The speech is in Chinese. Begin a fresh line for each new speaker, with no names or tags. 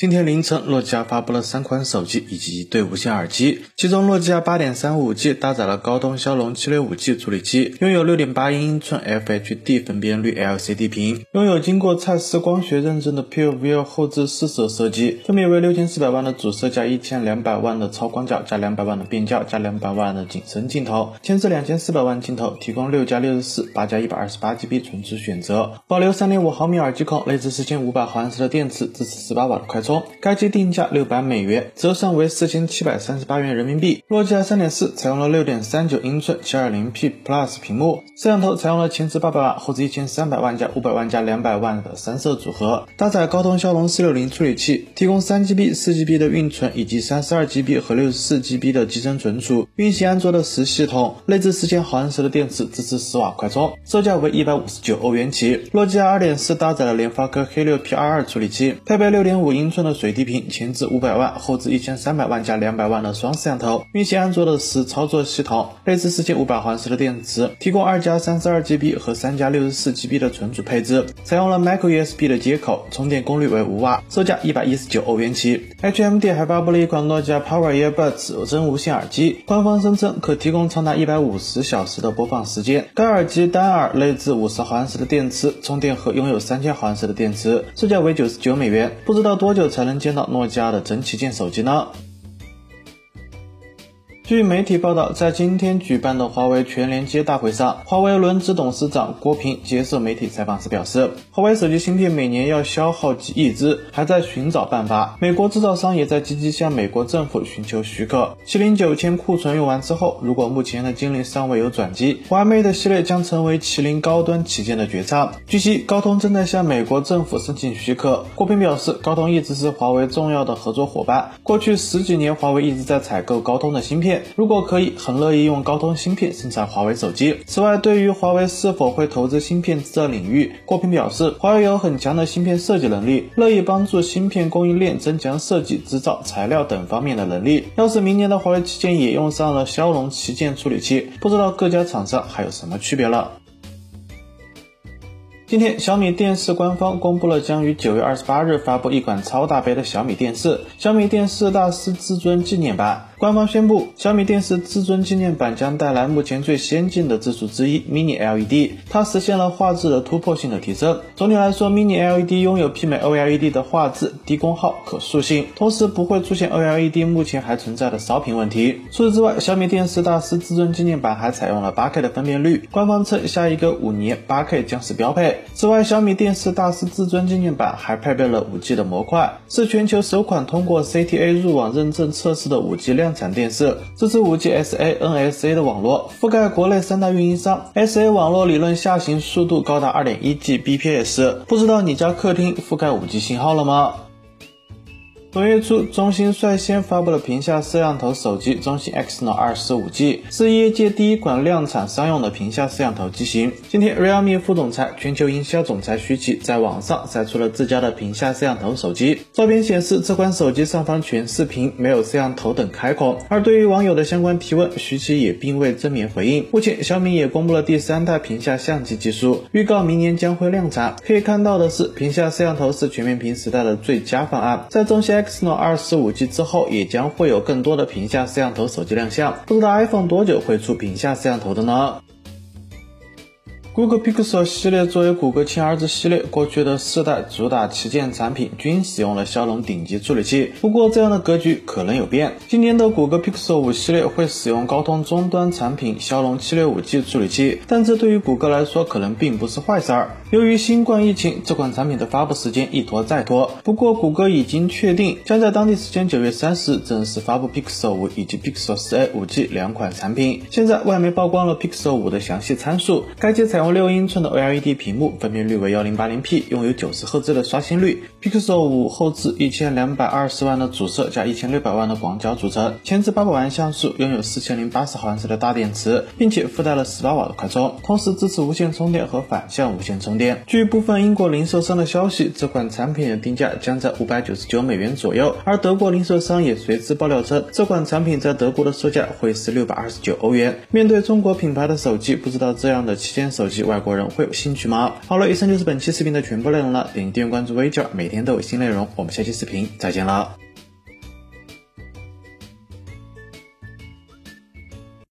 今天凌晨，诺基亚发布了三款手机以及一对无线耳机。其中，诺基亚八点三五 G 搭载了高通骁龙七六五 G 处理器，拥有六点八英寸 FHD 分辨率 LCD 屏，拥有经过蔡司光学认证的 PureView 后置四摄设计，分别为六千四百万的主摄加一千两百万的超广角加两百万的变焦加两百万的景深镜头。前置两千四百万镜头，提供六加六十四、八加一百二十八 GB 存储选择，保留三点五毫米耳机孔，内置四千五百毫安时的电池，支持十八瓦的快充。该机定价六百美元，折算为四千七百三十八元人民币。诺基亚三点四采用了六点三九英寸七二零 P Plus 屏幕，摄像头采用了前置八百万、后置一千三百万加五百万加两百万的三摄组合，搭载高通骁龙四六零处理器，提供三 GB、四 GB 的运存以及三十二 GB 和六十四 GB 的机身存储，运行安卓的十系统，内置四千毫安时的电池，支持十瓦快充，售价为一百五十九欧元起。诺基亚二点四搭载了联发科 K 六 P 二二处理器，配备六点五英寸的水滴屏。前置五百万，后置一千三百万加两百万的双摄像头，运行安卓的十操作系统，内置四千五百毫安时的电池，提供二加三十二 GB 和三加六十四 GB 的存储配置，采用了 Micro USB 的接口，充电功率为五瓦，售价一百一十九欧元起。HMD 还发布了一款诺基亚 Power Earbuds 真无线耳机，官方声称可提供长达一百五十小时的播放时间。该耳机单耳内置五十毫安时的电池，充电盒拥有三千毫安时的电池，售价为九十九美元。不知道多久才能见到诺基亚的真旗舰手机呢？据媒体报道，在今天举办的华为全连接大会上，华为轮值董事长郭平接受媒体采访时表示，华为手机芯片每年要消耗几亿只，还在寻找办法。美国制造商也在积极向美国政府寻求许可。麒麟九千库存用完之后，如果目前的精灵尚未有转机，华 Mate 系列将成为麒麟高端旗舰的绝唱。据悉，高通正在向美国政府申请许可。郭平表示，高通一直是华为重要的合作伙伴，过去十几年，华为一直在采购高通的芯片。如果可以，很乐意用高通芯片生产华为手机。此外，对于华为是否会投资芯片制造领域，郭平表示，华为有很强的芯片设计能力，乐意帮助芯片供应链增强设计、制造、材料等方面的能力。要是明年的华为旗舰也用上了骁龙旗舰处理器，不知道各家厂商还有什么区别了。今天，小米电视官方公布了将于九月二十八日发布一款超大杯的小米电视——小米电视大师至尊纪念版。官方宣布，小米电视至尊纪念版将带来目前最先进的技术之一 Mini LED，它实现了画质的突破性的提升。总体来说，Mini LED 拥有媲美 OLED 的画质、低功耗、可塑性，同时不会出现 OLED 目前还存在的烧屏问题。除此之外，小米电视大师至尊纪念版还采用了 8K 的分辨率，官方称下一个五年 8K 将是标配。此外，小米电视大师至尊纪念版还配备了 5G 的模块，是全球首款通过 CTA 入网认证测试的 5G 量产电视，支持 5G SA、NSA 的网络，覆盖国内三大运营商。SA 网络理论下行速度高达 2.1Gbps，不知道你家客厅覆盖 5G 信号了吗？本月初，中兴率先发布了屏下摄像头手机中兴 Exynos 25G，是业界第一款量产商用的屏下摄像头机型。今天，Realme 副总裁、全球营销总裁徐奇在网上晒出了自家的屏下摄像头手机。照片显示，这款手机上方全视屏，没有摄像头等开孔。而对于网友的相关提问，徐奇也并未正面回应。目前，小米也公布了第三代屏下相机技术，预告明年将会量产。可以看到的是，屏下摄像头是全面屏时代的最佳方案。在中兴 Exynos 二十五 G 之后，也将会有更多的屏下摄像头手机亮相。不知道 iPhone 多久会出屏下摄像头的呢？谷歌 Pixel 系列作为谷歌亲儿子系列，过去的四代主打旗舰产品均使用了骁龙顶级处理器。不过这样的格局可能有变，今年的谷歌 Pixel 五系列会使用高通终端产品骁龙七六五 G 处理器，但这对于谷歌来说可能并不是坏事儿。由于新冠疫情，这款产品的发布时间一拖再拖。不过谷歌已经确定将在当地时间九月三十日正式发布 Pixel 五以及 Pixel 四 A 五 G 两款产品。现在外媒曝光了 Pixel 五的详细参数，该机采用六英寸的 OLED 屏幕，分辨率为幺零八零 P，拥有九十赫兹的刷新率。Pixel 五后置一千两百二十万的主摄加一千六百万的广角组成，前置八百万像素，拥有四千零八十毫安时的大电池，并且附带了十八瓦的快充，同时支持无线充电和反向无线充电。据部分英国零售商的消息，这款产品的定价将在五百九十九美元左右，而德国零售商也随之爆料称，这款产品在德国的售价会是六百二十九欧元。面对中国品牌的手机，不知道这样的旗舰手机。外国人会有兴趣吗？好了，以上就是本期视频的全部内容了，点击订阅关注微教，每天都有新内容。我们下期视频再见了。